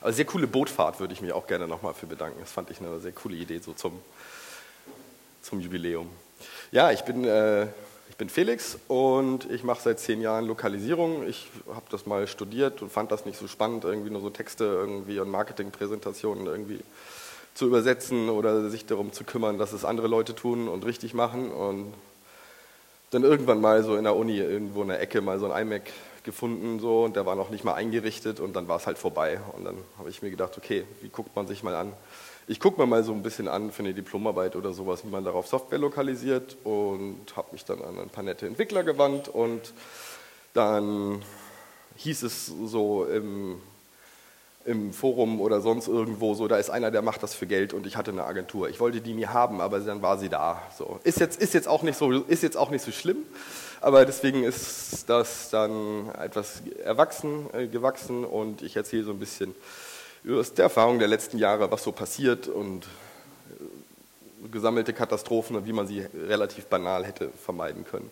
Aber sehr coole Bootfahrt würde ich mich auch gerne nochmal für bedanken. Das fand ich eine sehr coole Idee so zum, zum Jubiläum. Ja, ich bin, äh, ich bin Felix und ich mache seit zehn Jahren Lokalisierung. Ich habe das mal studiert und fand das nicht so spannend, irgendwie nur so Texte irgendwie und Marketingpräsentationen irgendwie zu übersetzen oder sich darum zu kümmern, dass es andere Leute tun und richtig machen. Und dann irgendwann mal so in der Uni irgendwo in der Ecke mal so ein iMac gefunden so und der war noch nicht mal eingerichtet und dann war es halt vorbei. Und dann habe ich mir gedacht, okay, wie guckt man sich mal an? Ich gucke mir mal so ein bisschen an für eine Diplomarbeit oder sowas, wie man darauf Software lokalisiert und habe mich dann an ein paar nette Entwickler gewandt und dann hieß es so im im Forum oder sonst irgendwo so, da ist einer, der macht das für Geld und ich hatte eine Agentur. Ich wollte die nie haben, aber dann war sie da. So. Ist, jetzt, ist, jetzt auch nicht so, ist jetzt auch nicht so schlimm, aber deswegen ist das dann etwas erwachsen, äh, gewachsen und ich erzähle so ein bisschen über die Erfahrung der letzten Jahre, was so passiert und äh, gesammelte Katastrophen und wie man sie relativ banal hätte vermeiden können.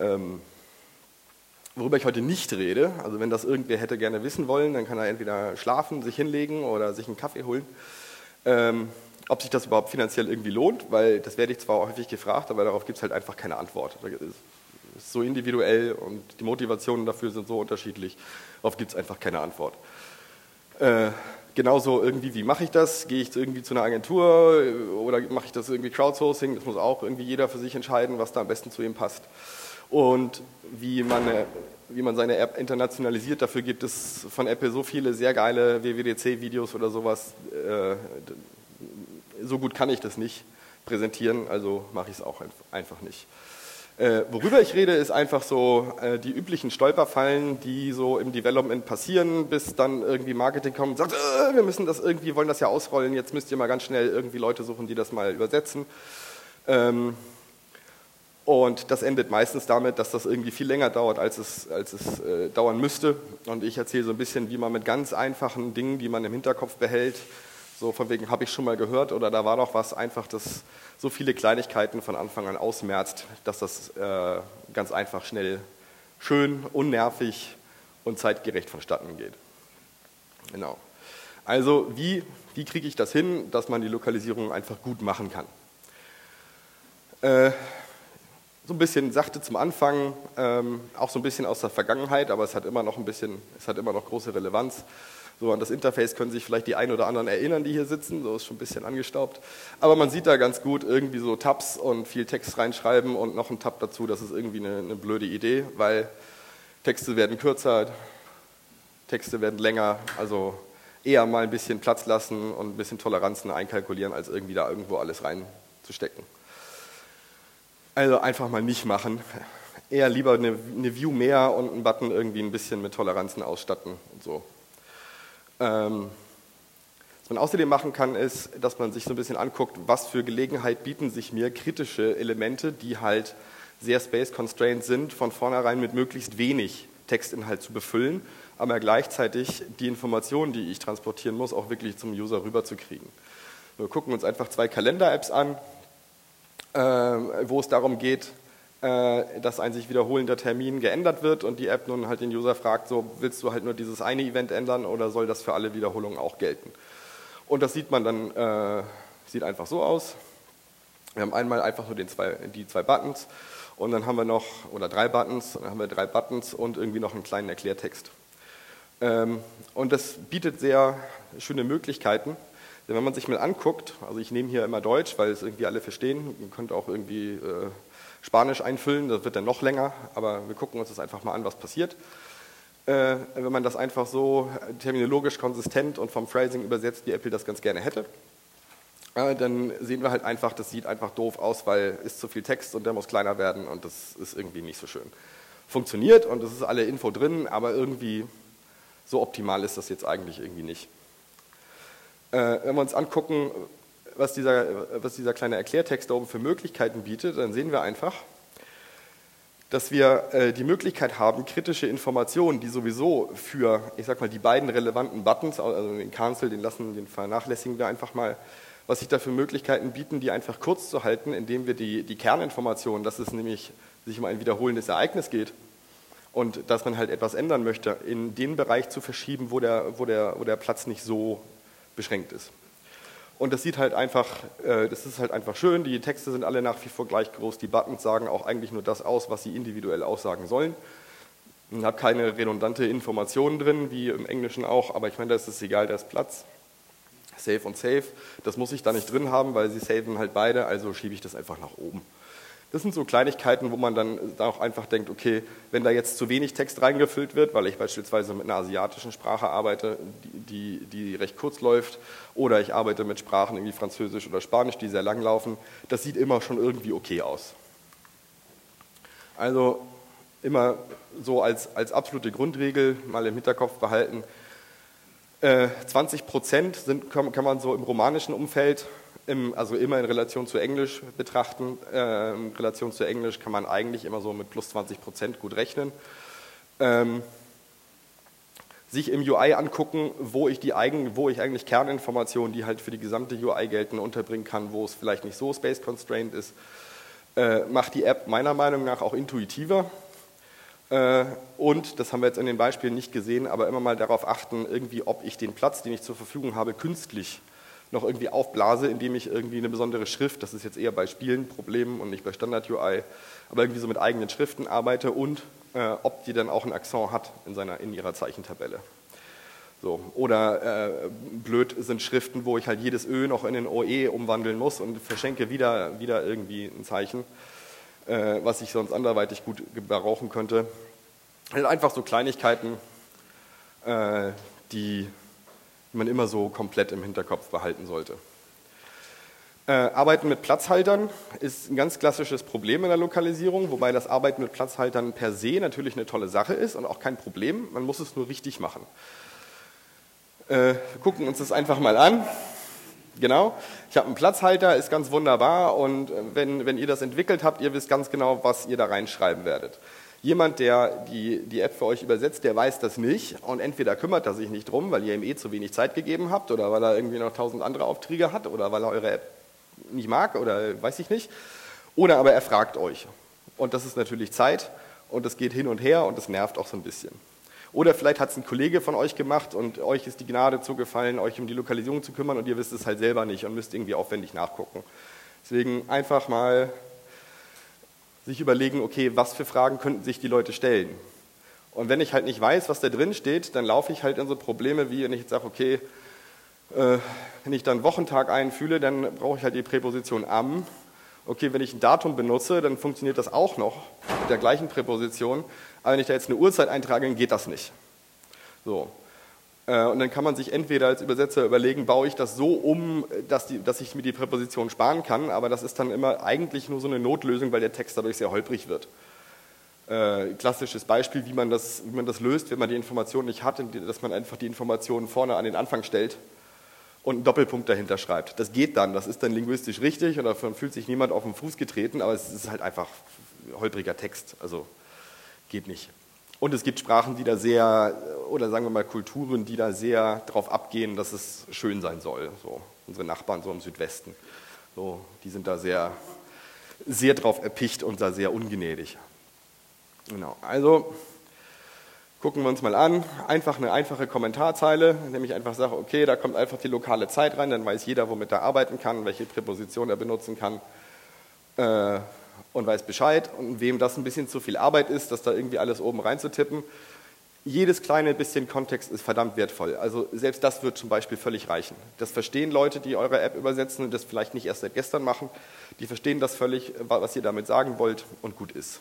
Ähm, Worüber ich heute nicht rede, also wenn das irgendwer hätte gerne wissen wollen, dann kann er entweder schlafen, sich hinlegen oder sich einen Kaffee holen. Ähm, ob sich das überhaupt finanziell irgendwie lohnt, weil das werde ich zwar häufig gefragt, aber darauf gibt es halt einfach keine Antwort. Das ist so individuell und die Motivationen dafür sind so unterschiedlich, darauf gibt es einfach keine Antwort. Äh, genauso irgendwie, wie mache ich das? Gehe ich irgendwie zu einer Agentur oder mache ich das irgendwie Crowdsourcing? Das muss auch irgendwie jeder für sich entscheiden, was da am besten zu ihm passt und wie man, wie man seine App internationalisiert. Dafür gibt es von Apple so viele sehr geile WWDC-Videos oder sowas. So gut kann ich das nicht präsentieren, also mache ich es auch einfach nicht. Äh, worüber ich rede, ist einfach so äh, die üblichen Stolperfallen, die so im Development passieren, bis dann irgendwie Marketing kommt und sagt, äh, wir müssen das irgendwie, wollen das ja ausrollen, jetzt müsst ihr mal ganz schnell irgendwie Leute suchen, die das mal übersetzen. Ähm, und das endet meistens damit, dass das irgendwie viel länger dauert, als es, als es äh, dauern müsste. Und ich erzähle so ein bisschen, wie man mit ganz einfachen Dingen, die man im Hinterkopf behält, so von wegen habe ich schon mal gehört oder da war doch was, einfach das so viele Kleinigkeiten von Anfang an ausmerzt, dass das äh, ganz einfach schnell schön, unnervig und zeitgerecht vonstatten geht. Genau. Also wie, wie kriege ich das hin, dass man die Lokalisierung einfach gut machen kann? Äh, so ein bisschen sachte zum Anfang, ähm, auch so ein bisschen aus der Vergangenheit, aber es hat immer noch ein bisschen, es hat immer noch große Relevanz. So an das Interface können sich vielleicht die ein oder anderen erinnern, die hier sitzen, so ist schon ein bisschen angestaubt. Aber man sieht da ganz gut irgendwie so Tabs und viel Text reinschreiben und noch ein Tab dazu, das ist irgendwie eine, eine blöde Idee, weil Texte werden kürzer, Texte werden länger, also eher mal ein bisschen Platz lassen und ein bisschen Toleranzen einkalkulieren, als irgendwie da irgendwo alles reinzustecken. Also einfach mal nicht machen. Eher lieber eine, eine, View mehr und einen Button irgendwie ein bisschen mit Toleranzen ausstatten und so. Ähm, was man außerdem machen kann, ist, dass man sich so ein bisschen anguckt, was für Gelegenheit bieten sich mir kritische Elemente, die halt sehr space-constrained sind, von vornherein mit möglichst wenig Textinhalt zu befüllen, aber gleichzeitig die Informationen, die ich transportieren muss, auch wirklich zum User rüberzukriegen. Wir gucken uns einfach zwei Kalender-Apps an, äh, wo es darum geht, dass ein sich wiederholender Termin geändert wird und die App nun halt den User fragt, so willst du halt nur dieses eine Event ändern oder soll das für alle Wiederholungen auch gelten? Und das sieht man dann, äh, sieht einfach so aus. Wir haben einmal einfach nur zwei, die zwei Buttons und dann haben wir noch, oder drei Buttons, dann haben wir drei Buttons und irgendwie noch einen kleinen Erklärtext. Ähm, und das bietet sehr schöne Möglichkeiten, denn wenn man sich mal anguckt, also ich nehme hier immer Deutsch, weil es irgendwie alle verstehen, man könnte auch irgendwie äh, Spanisch einfüllen, das wird dann noch länger, aber wir gucken uns das einfach mal an, was passiert. Äh, wenn man das einfach so terminologisch konsistent und vom Phrasing übersetzt, wie Apple das ganz gerne hätte, äh, dann sehen wir halt einfach, das sieht einfach doof aus, weil ist zu viel Text und der muss kleiner werden und das ist irgendwie nicht so schön. Funktioniert und es ist alle Info drin, aber irgendwie so optimal ist das jetzt eigentlich irgendwie nicht. Äh, wenn wir uns angucken, was dieser, was dieser kleine Erklärtext da oben für Möglichkeiten bietet, dann sehen wir einfach, dass wir äh, die Möglichkeit haben, kritische Informationen, die sowieso für, ich sag mal, die beiden relevanten Buttons, also den Cancel, den lassen, den vernachlässigen wir einfach mal, was sich da für Möglichkeiten bieten, die einfach kurz zu halten, indem wir die, die Kerninformationen, dass es nämlich sich um ein wiederholendes Ereignis geht und dass man halt etwas ändern möchte, in den Bereich zu verschieben, wo der, wo der, wo der Platz nicht so beschränkt ist. Und das sieht halt einfach, äh, das ist halt einfach schön. Die Texte sind alle nach wie vor gleich groß. Die Buttons sagen auch eigentlich nur das aus, was sie individuell aussagen sollen. Ich habe keine redundante Informationen drin, wie im Englischen auch, aber ich meine, das ist egal, da ist Platz. Save und Save, das muss ich da nicht drin haben, weil sie saven halt beide, also schiebe ich das einfach nach oben. Das sind so Kleinigkeiten, wo man dann auch einfach denkt, okay, wenn da jetzt zu wenig Text reingefüllt wird, weil ich beispielsweise mit einer asiatischen Sprache arbeite, die, die, recht kurz läuft, oder ich arbeite mit Sprachen wie Französisch oder Spanisch, die sehr lang laufen, das sieht immer schon irgendwie okay aus. Also immer so als, als absolute Grundregel mal im Hinterkopf behalten, 20 äh, Prozent sind, kann man so im romanischen Umfeld im, also immer in Relation zu Englisch betrachten. Äh, in Relation zu Englisch kann man eigentlich immer so mit plus 20 Prozent gut rechnen. Ähm, sich im UI angucken, wo ich, die eigen, wo ich eigentlich Kerninformationen, die halt für die gesamte UI gelten, unterbringen kann, wo es vielleicht nicht so space constrained ist, äh, macht die App meiner Meinung nach auch intuitiver. Äh, und, das haben wir jetzt in den Beispielen nicht gesehen, aber immer mal darauf achten, irgendwie, ob ich den Platz, den ich zur Verfügung habe, künstlich noch irgendwie aufblase, indem ich irgendwie eine besondere Schrift, das ist jetzt eher bei Spielen Problemen und nicht bei Standard-UI, aber irgendwie so mit eigenen Schriften arbeite und äh, ob die dann auch ein Akzent hat in, seiner, in ihrer Zeichentabelle. So. Oder äh, blöd sind Schriften, wo ich halt jedes Ö noch in ein OE umwandeln muss und verschenke wieder, wieder irgendwie ein Zeichen, äh, was ich sonst anderweitig gut gebrauchen könnte. Also einfach so Kleinigkeiten, äh, die die man immer so komplett im Hinterkopf behalten sollte. Äh, Arbeiten mit Platzhaltern ist ein ganz klassisches Problem in der Lokalisierung, wobei das Arbeiten mit Platzhaltern per se natürlich eine tolle Sache ist und auch kein Problem. Man muss es nur richtig machen. Äh, wir gucken uns das einfach mal an. Genau, ich habe einen Platzhalter, ist ganz wunderbar und äh, wenn, wenn ihr das entwickelt habt, ihr wisst ganz genau, was ihr da reinschreiben werdet. Jemand, der die, die App für euch übersetzt, der weiß das nicht und entweder kümmert er sich nicht drum, weil ihr ihm eh zu wenig Zeit gegeben habt oder weil er irgendwie noch tausend andere Aufträge hat oder weil er eure App nicht mag oder weiß ich nicht. Oder aber er fragt euch. Und das ist natürlich Zeit und das geht hin und her und das nervt auch so ein bisschen. Oder vielleicht hat es ein Kollege von euch gemacht und euch ist die Gnade zugefallen, euch um die Lokalisierung zu kümmern und ihr wisst es halt selber nicht und müsst irgendwie aufwendig nachgucken. Deswegen einfach mal sich überlegen, okay, was für Fragen könnten sich die Leute stellen? Und wenn ich halt nicht weiß, was da drin steht, dann laufe ich halt in so Probleme wie, wenn ich jetzt sage, okay, äh, wenn ich dann Wochentag einfühle, dann brauche ich halt die Präposition am. Okay, wenn ich ein Datum benutze, dann funktioniert das auch noch mit der gleichen Präposition. Aber wenn ich da jetzt eine Uhrzeit eintrage, dann geht das nicht. So. Äh, und dann kann man sich entweder als Übersetzer überlegen, baue ich das so um, dass, die, dass, ich mir die Präposition sparen kann, aber das ist dann immer eigentlich nur so eine Notlösung, weil der Text dadurch sehr holprig wird. Äh, klassisches Beispiel, wie man, das, wie man das löst, wenn man die Information nicht hat, dass man einfach die Informationen vorne an den Anfang stellt und einen Doppelpunkt dahinter schreibt. Das geht dann, das ist dann linguistisch richtig und davon fühlt sich niemand auf den Fuß getreten, aber es ist halt einfach holpriger Text, also geht nicht. Und es gibt Sprachen, die da sehr, oder sagen wir mal Kulturen, die da sehr darauf abgehen, dass es schön sein soll. So, unsere Nachbarn so im Südwesten, so, die sind da sehr, sehr drauf erpicht und da sehr ungnädig. Genau, also gucken wir uns mal an. Einfach eine einfache Kommentarzeile, indem ich einfach sage, okay, da kommt einfach die lokale Zeit rein, dann weiß jeder, womit er arbeiten kann, welche Präposition er benutzen kann. Äh, und weiß Bescheid. Und wem das ein bisschen zu viel Arbeit ist, das da irgendwie alles oben reinzutippen, jedes kleine bisschen Kontext ist verdammt wertvoll. Also selbst das wird zum Beispiel völlig reichen. Das verstehen Leute, die eure App übersetzen und das vielleicht nicht erst seit gestern machen. Die verstehen das völlig, was ihr damit sagen wollt und gut ist.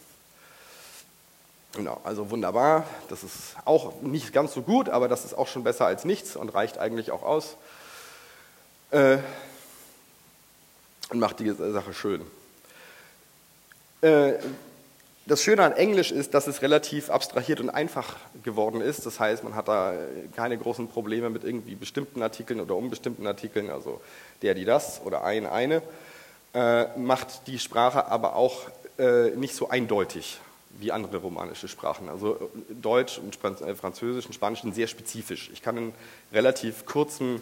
Genau, also wunderbar. Das ist auch nicht ganz so gut, aber das ist auch schon besser als nichts und reicht eigentlich auch aus. Äh, und macht die Sache schön. Äh, das Schöne an Englisch ist, dass es relativ abstrahiert und einfach geworden ist. Das heißt, man hat da keine großen Probleme mit irgendwie bestimmten Artikeln oder unbestimmten Artikeln, also der, die, das oder ein, eine. Äh, macht die Sprache aber auch äh, nicht so eindeutig wie andere romanische Sprachen. Also Deutsch und Französisch und Spanisch sind sehr spezifisch. Ich kann in relativ kurzen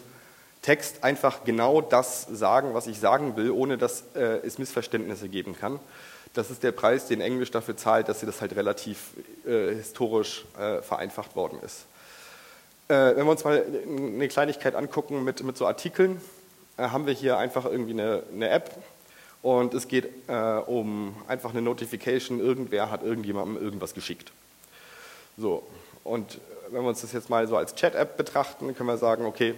Text einfach genau das sagen, was ich sagen will, ohne dass es Missverständnisse geben kann. Das ist der Preis, den Englisch dafür zahlt, dass sie das halt relativ äh, historisch äh, vereinfacht worden ist. Äh, wenn wir uns mal eine Kleinigkeit angucken mit, mit so Artikeln, äh, haben wir hier einfach irgendwie eine, eine App und es geht äh, um einfach eine Notification, irgendwer hat irgendjemandem irgendwas geschickt. So, und wenn wir uns das jetzt mal so als Chat-App betrachten, können wir sagen, okay,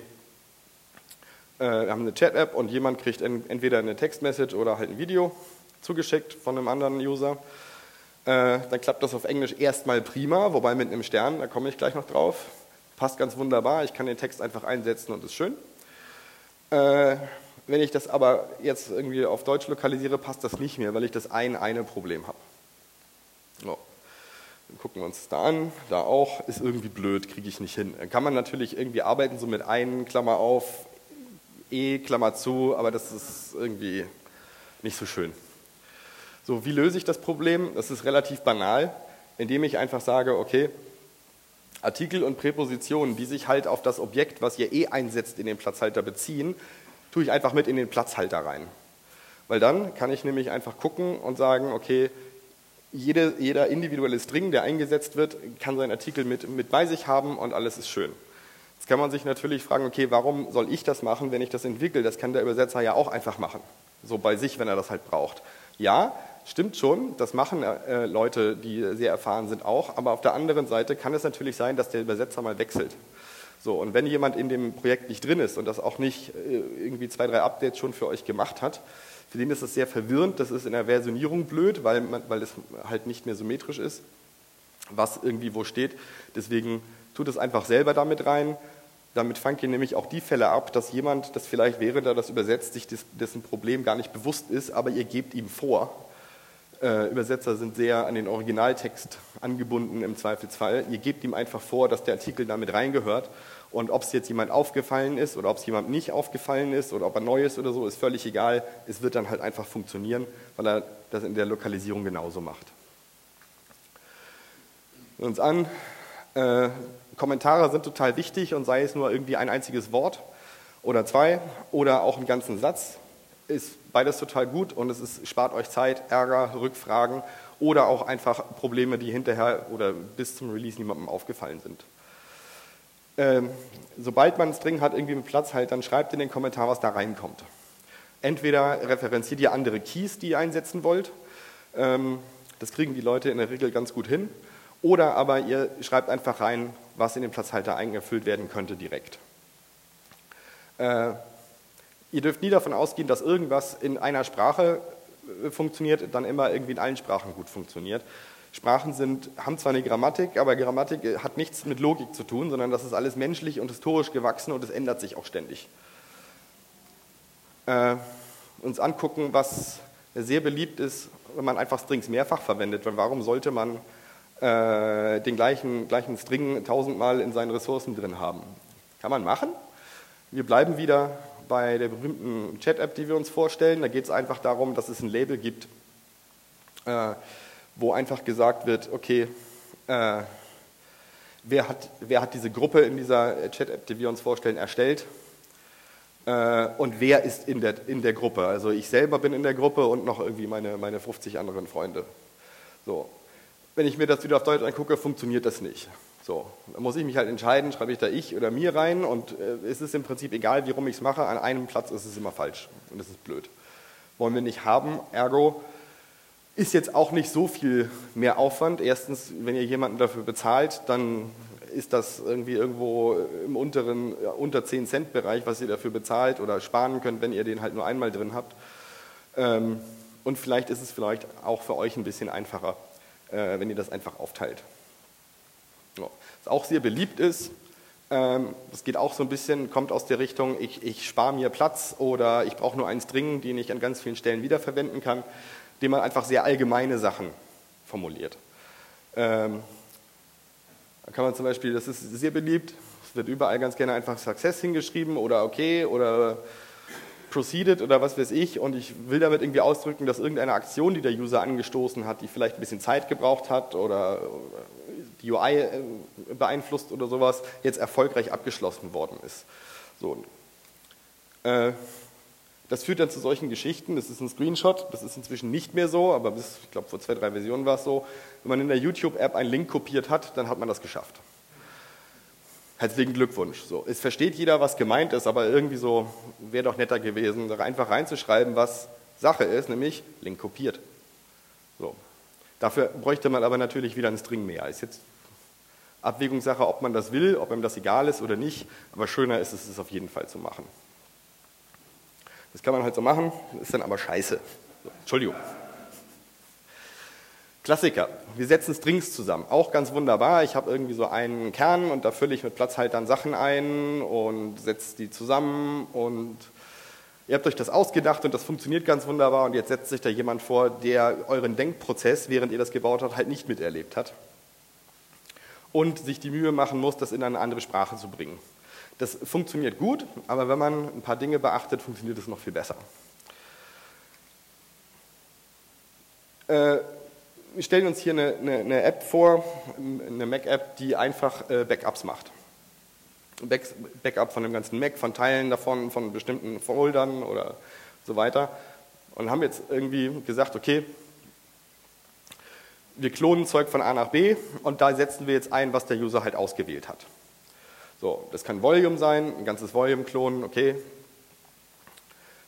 äh, wir haben eine Chat-App und jemand kriegt entweder eine Textmessage oder halt ein Video zugeschickt von einem anderen User. Äh, dann klappt das auf Englisch erstmal prima, wobei mit einem Stern, da komme ich gleich noch drauf. Passt ganz wunderbar, ich kann den Text einfach einsetzen und ist schön. Äh, wenn ich das aber jetzt irgendwie auf Deutsch lokalisiere, passt das nicht mehr, weil ich das ein eine Problem habe. So. Dann gucken wir uns da an, da auch, ist irgendwie blöd, kriege ich nicht hin. Kann man natürlich irgendwie arbeiten, so mit ein, Klammer auf, E, Klammer zu, aber das ist irgendwie nicht so schön. So, wie löse ich das Problem? Das ist relativ banal, indem ich einfach sage, okay, Artikel und Präpositionen, die sich halt auf das Objekt, was ihr eh einsetzt, in den Platzhalter beziehen, tue ich einfach mit in den Platzhalter rein. Weil dann kann ich nämlich einfach gucken und sagen, okay, jede, jeder individuelle String, der eingesetzt wird, kann seinen Artikel mit, mit bei sich haben und alles ist schön. Jetzt kann man sich natürlich fragen, okay, warum soll ich das machen, wenn ich das entwickle? Das kann der Übersetzer ja auch einfach machen, so bei sich, wenn er das halt braucht. Ja, stimmt schon, das machen äh, Leute, die sehr erfahren sind auch, aber auf der anderen Seite kann es natürlich sein, dass der Übersetzer mal wechselt. So, und wenn jemand in dem Projekt nicht drin ist und das auch nicht äh, irgendwie zwei, drei Updates schon für euch gemacht hat, für den ist das sehr verwirrend, das ist in der Versionierung blöd, weil, man, weil es halt nicht mehr symmetrisch ist, was irgendwie wo steht. Deswegen tut es einfach selber damit rein. Damit fangt ihr nämlich auch die Fälle ab, dass jemand, das vielleicht während er das übersetzt, sich des, dessen Problem gar nicht bewusst ist, aber ihr gebt ihm vor. Äh, Übersetzer sind sehr an den Originaltext angebunden im Zweifelsfall. Ihr gebt ihm einfach vor, dass der Artikel damit reingehört. Und ob es jetzt jemand aufgefallen ist oder ob es jemand nicht aufgefallen ist oder ob er neu ist oder so, ist völlig egal. Es wird dann halt einfach funktionieren, weil er das in der Lokalisierung genauso macht. Uns an, äh, Kommentare sind total wichtig und sei es nur irgendwie ein einziges Wort oder zwei oder auch einen ganzen Satz, ist beides total gut und es ist, spart euch Zeit, Ärger, Rückfragen oder auch einfach Probleme, die hinterher oder bis zum Release niemandem aufgefallen sind. Ähm, sobald man einen String hat, irgendwie mit Platz halt, dann schreibt in den Kommentar, was da reinkommt. Entweder referenziert ihr andere Keys, die ihr einsetzen wollt. Ähm, das kriegen die Leute in der Regel ganz gut hin. Oder aber ihr schreibt einfach rein, was in den Platzhalter eingefüllt werden könnte direkt. Äh, ihr dürft nie davon ausgehen, dass irgendwas in einer Sprache äh, funktioniert, dann immer irgendwie in allen Sprachen gut funktioniert. Sprachen sind, haben zwar eine Grammatik, aber Grammatik äh, hat nichts mit Logik zu tun, sondern das ist alles menschlich und historisch gewachsen und es ändert sich auch ständig. Äh, uns angucken, was sehr beliebt ist, wenn man einfach Strings mehrfach verwendet. Weil warum sollte man äh, den gleichen, gleichen String tausendmal in seinen Ressourcen drin haben. Kann man machen. Wir bleiben wieder bei der berühmten Chat-App, die wir uns vorstellen. Da geht es einfach darum, dass es ein Label gibt, äh, wo einfach gesagt wird, okay, äh, wer, hat, wer hat diese Gruppe in dieser Chat-App, die wir uns vorstellen, erstellt äh, und wer ist in der, in der Gruppe. Also ich selber bin in der Gruppe und noch irgendwie meine, meine 50 anderen Freunde. So, wenn ich mir das wieder auf Deutsch angucke, funktioniert das nicht. So, dann muss ich mich halt entscheiden, schreibe ich da ich oder mir rein und äh, es ist im Prinzip egal, wie rum ich es mache, an einem Platz ist es immer falsch und das ist blöd. Wollen wir nicht haben, ergo ist jetzt auch nicht so viel mehr Aufwand. Erstens, wenn ihr jemanden dafür bezahlt, dann ist das irgendwie irgendwo im unteren, ja, unter 10 Cent Bereich, was ihr dafür bezahlt oder sparen könnt, wenn ihr den halt nur einmal drin habt. Ähm, und vielleicht ist es vielleicht auch für euch ein bisschen einfacher äh, wenn ihr das einfach aufteilt. Was auch sehr beliebt ist, ähm, das geht auch so ein bisschen, kommt aus der Richtung, ich, ich spare mir Platz oder ich brauche nur einen String, den ich an ganz vielen Stellen wiederverwenden kann, indem man einfach sehr allgemeine Sachen formuliert. Ähm, da kann man zum Beispiel, das ist sehr beliebt, es wird überall ganz gerne einfach Success hingeschrieben oder okay oder proceeded oder was weiß ich und ich will damit irgendwie ausdrücken, dass irgendeine Aktion, die der User angestoßen hat, die vielleicht ein bisschen Zeit gebraucht hat oder die UI äh, beeinflusst oder sowas, jetzt erfolgreich abgeschlossen worden ist. So. Äh, Das führt dann zu solchen Geschichten. Das ist ein Screenshot, das ist inzwischen nicht mehr so, aber bis, ich glaube, vor zwei, drei Versionen war es so. Wenn man in der YouTube-App einen Link kopiert hat, dann hat man das geschafft. Herzlichen Glückwunsch. So, es versteht jeder, was gemeint ist, aber irgendwie so wäre doch netter gewesen, da einfach reinzuschreiben, was Sache ist, nämlich Link kopiert. So. Dafür bräuchte man aber natürlich wieder einen String mehr. Ist jetzt Abwägungssache, ob man das will, ob einem das egal ist oder nicht, aber schöner ist es, es auf jeden Fall zu machen. Das kann man halt so machen, ist dann aber scheiße. So, Entschuldigung. Klassiker. Wir setzen Strings zusammen. Auch ganz wunderbar. Ich habe irgendwie so einen Kern und da fülle ich mit Platzhaltern Sachen ein und setze die zusammen und ihr habt euch das ausgedacht und das funktioniert ganz wunderbar und jetzt setzt sich da jemand vor, der euren Denkprozess, während ihr das gebaut habt, halt nicht miterlebt hat und sich die Mühe machen muss, das in eine andere Sprache zu bringen. Das funktioniert gut, aber wenn man ein paar Dinge beachtet, funktioniert es noch viel besser. Äh, wir stellen uns hier eine, eine, eine App vor, eine Mac-App, die einfach äh, Backups macht. Back, Backup von dem ganzen Mac, von Teilen davon, von bestimmten Foldern oder so weiter. Und haben jetzt irgendwie gesagt, okay, wir klonen Zeug von A nach B und da setzen wir jetzt ein, was der User halt ausgewählt hat. So, das kann Volume sein, ein ganzes Volume klonen, okay.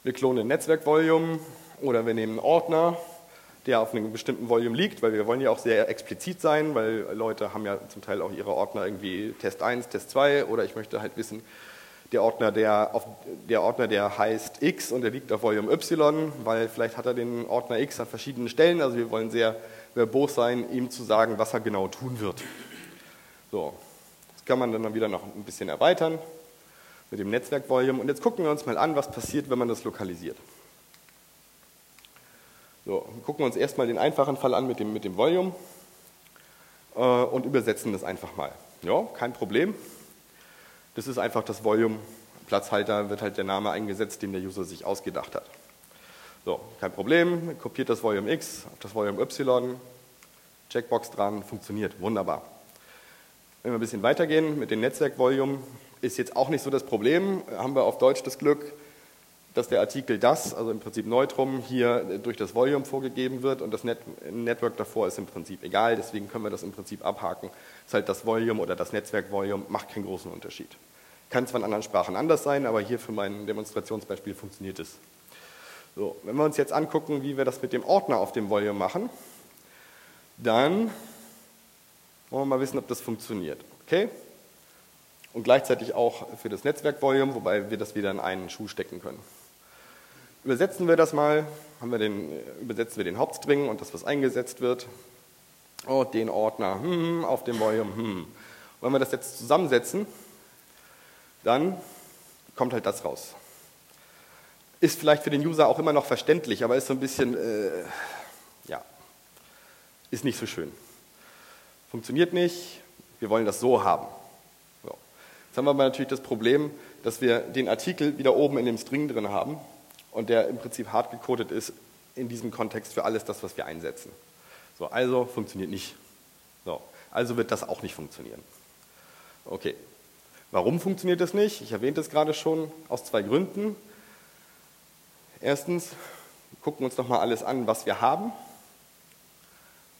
Wir klonen ein Netzwerk-Volume oder wir nehmen einen Ordner der auf einem bestimmten Volume liegt, weil wir wollen ja auch sehr explizit sein, weil Leute haben ja zum Teil auch ihre Ordner irgendwie Test 1, Test 2 oder ich möchte halt wissen, der Ordner, der, auf, der Ordner, der heißt X und der liegt auf Volume Y, weil vielleicht hat er den Ordner X an verschiedenen Stellen, also wir wollen sehr verbos sein, ihm zu sagen, was er genau tun wird. So, das kann man dann wieder noch ein bisschen erweitern mit dem Netzwerk-Volume und jetzt gucken wir uns mal an, was passiert, wenn man das lokalisiert. So, gucken wir uns erstmal den einfachen Fall an mit dem, mit dem Volume äh, und übersetzen das einfach mal. Ja, kein Problem. Das ist einfach das Volume. Platzhalter wird halt der Name eingesetzt, den der User sich ausgedacht hat. So, kein Problem. Kopiert das Volume X auf das Volume Y. Checkbox dran, funktioniert. Wunderbar. Wenn wir ein bisschen weitergehen mit dem Netzwerk-Volume, ist jetzt auch nicht so das Problem. Haben wir auf Deutsch das Glück, dass der Artikel das, also im Prinzip Neutrum, hier durch das Volume vorgegeben wird und das Net Network davor ist im Prinzip egal, deswegen können wir das im Prinzip abhaken. Das ist halt das Volume oder das Netzwerk-Volume, macht keinen großen Unterschied. Kann zwar in anderen Sprachen anders sein, aber hier für mein Demonstrationsbeispiel funktioniert es. So, wenn wir uns jetzt angucken, wie wir das mit dem Ordner auf dem Volume machen, dann wollen wir mal wissen, ob das funktioniert. Okay? Und gleichzeitig auch für das Netzwerk-Volume, wobei wir das wieder in einen Schuh stecken können. Übersetzen wir das mal, haben wir den, übersetzen wir den Hauptstring und das, was eingesetzt wird. Oh, den Ordner hm, auf dem Volume. Hm. Wenn wir das jetzt zusammensetzen, dann kommt halt das raus. Ist vielleicht für den User auch immer noch verständlich, aber ist so ein bisschen, äh, ja, ist nicht so schön. Funktioniert nicht, wir wollen das so haben. So. Jetzt haben wir aber natürlich das Problem, dass wir den Artikel wieder oben in dem String drin haben und der im Prinzip hart gecodet ist in diesem Kontext für alles das, was wir einsetzen. So, also funktioniert nicht. So, also wird das auch nicht funktionieren. Okay. Warum funktioniert das nicht? Ich erwähnte es gerade schon, aus zwei Gründen. Erstens, gucken wir uns nochmal alles an, was wir haben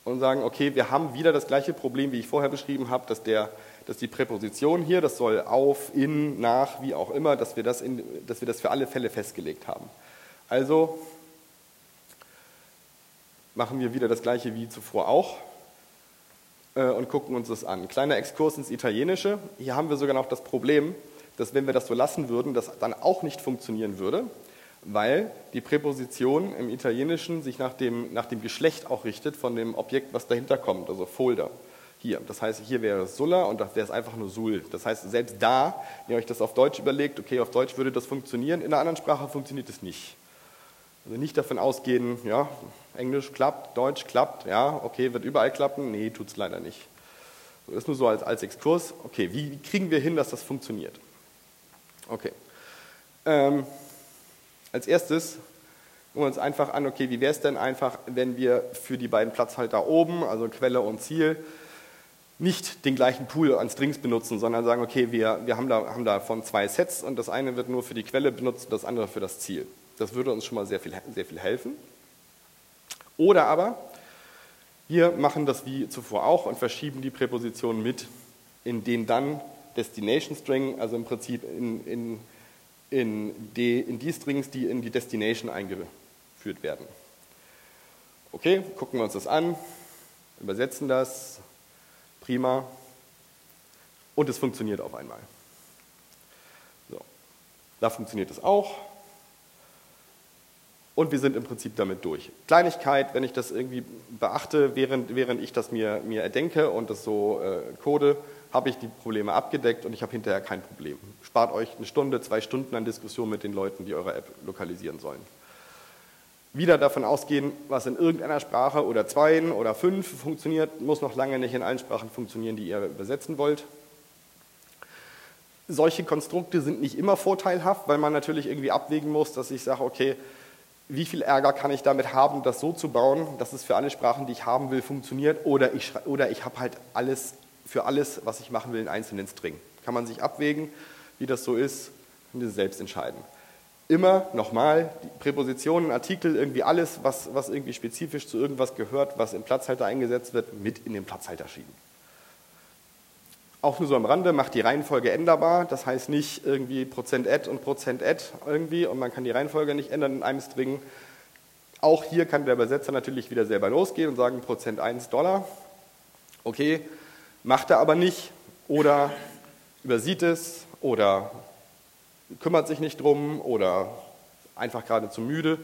und sagen, okay, wir haben wieder das gleiche Problem, wie ich vorher beschrieben habe, dass, der, dass die Präposition hier, das soll auf, in, nach, wie auch immer, dass wir das, in, dass wir das für alle Fälle festgelegt haben. Also machen wir wieder das gleiche wie zuvor auch äh, und gucken uns das an. Kleiner Exkurs ins Italienische. Hier haben wir sogar noch das Problem, dass wenn wir das so lassen würden, das dann auch nicht funktionieren würde, weil die Präposition im Italienischen sich nach dem, nach dem Geschlecht auch richtet von dem Objekt, was dahinter kommt, also Folder. Hier. Das heißt, hier wäre es Sulla und da wäre es einfach nur Sul. Das heißt, selbst da, wenn ihr euch das auf Deutsch überlegt, okay, auf Deutsch würde das funktionieren, in einer anderen Sprache funktioniert es nicht. Also nicht davon ausgehen, ja, Englisch klappt, Deutsch klappt, ja, okay, wird überall klappen, nee, tut es leider nicht. Das ist nur so als, als Exkurs. Okay, wie, kriegen wir hin, dass das funktioniert? Okay. Ähm, als erstes gucken wir uns einfach an, okay, wie wäre es denn einfach, wenn wir für die beiden Platzhalter oben, also Quelle und Ziel, nicht den gleichen Pool an Strings benutzen, sondern sagen, okay, wir, wir haben, da, haben davon zwei Sets und das eine wird nur für die Quelle benutzt und das andere für das Ziel. Das würde uns schon mal sehr viel, sehr viel helfen. Oder aber wir machen das wie zuvor auch und verschieben die Präpositionen mit in den dann Destination String, also im Prinzip in, in, in, die, in die Strings, die in die Destination eingeführt werden. Okay, gucken wir uns das an, übersetzen das, prima, und es funktioniert auf einmal. So. Da funktioniert es auch. Und wir sind im Prinzip damit durch. Kleinigkeit, wenn ich das irgendwie beachte, während, während ich das mir, mir erdenke und das so äh, code, habe ich die Probleme abgedeckt und ich habe hinterher kein Problem. Spart euch eine Stunde, zwei Stunden an Diskussion mit den Leuten, die eure App lokalisieren sollen. Wieder davon ausgehen, was in irgendeiner Sprache oder zweien oder fünf funktioniert, muss noch lange nicht in allen Sprachen funktionieren, die ihr übersetzen wollt. Solche Konstrukte sind nicht immer vorteilhaft, weil man natürlich irgendwie abwägen muss, dass ich sage, okay, wie viel Ärger kann ich damit haben, das so zu bauen, dass es für alle Sprachen, die ich haben will, funktioniert, oder ich, oder ich habe halt alles für alles, was ich machen will, einen einzelnen String. Kann man sich abwägen, wie das so ist, und das selbst entscheiden. Immer nochmal Präpositionen, Artikel, irgendwie alles, was, was irgendwie spezifisch zu irgendwas gehört, was im Platzhalter eingesetzt wird, mit in den Platzhalter schieben. Auch nur so am Rande, macht die Reihenfolge änderbar. Das heißt nicht irgendwie Prozent Add und Prozent Add irgendwie und man kann die Reihenfolge nicht ändern in einem String. Auch hier kann der Übersetzer natürlich wieder selber losgehen und sagen Prozent 1 Dollar. Okay, macht er aber nicht oder übersieht es oder kümmert sich nicht drum oder einfach gerade zu müde.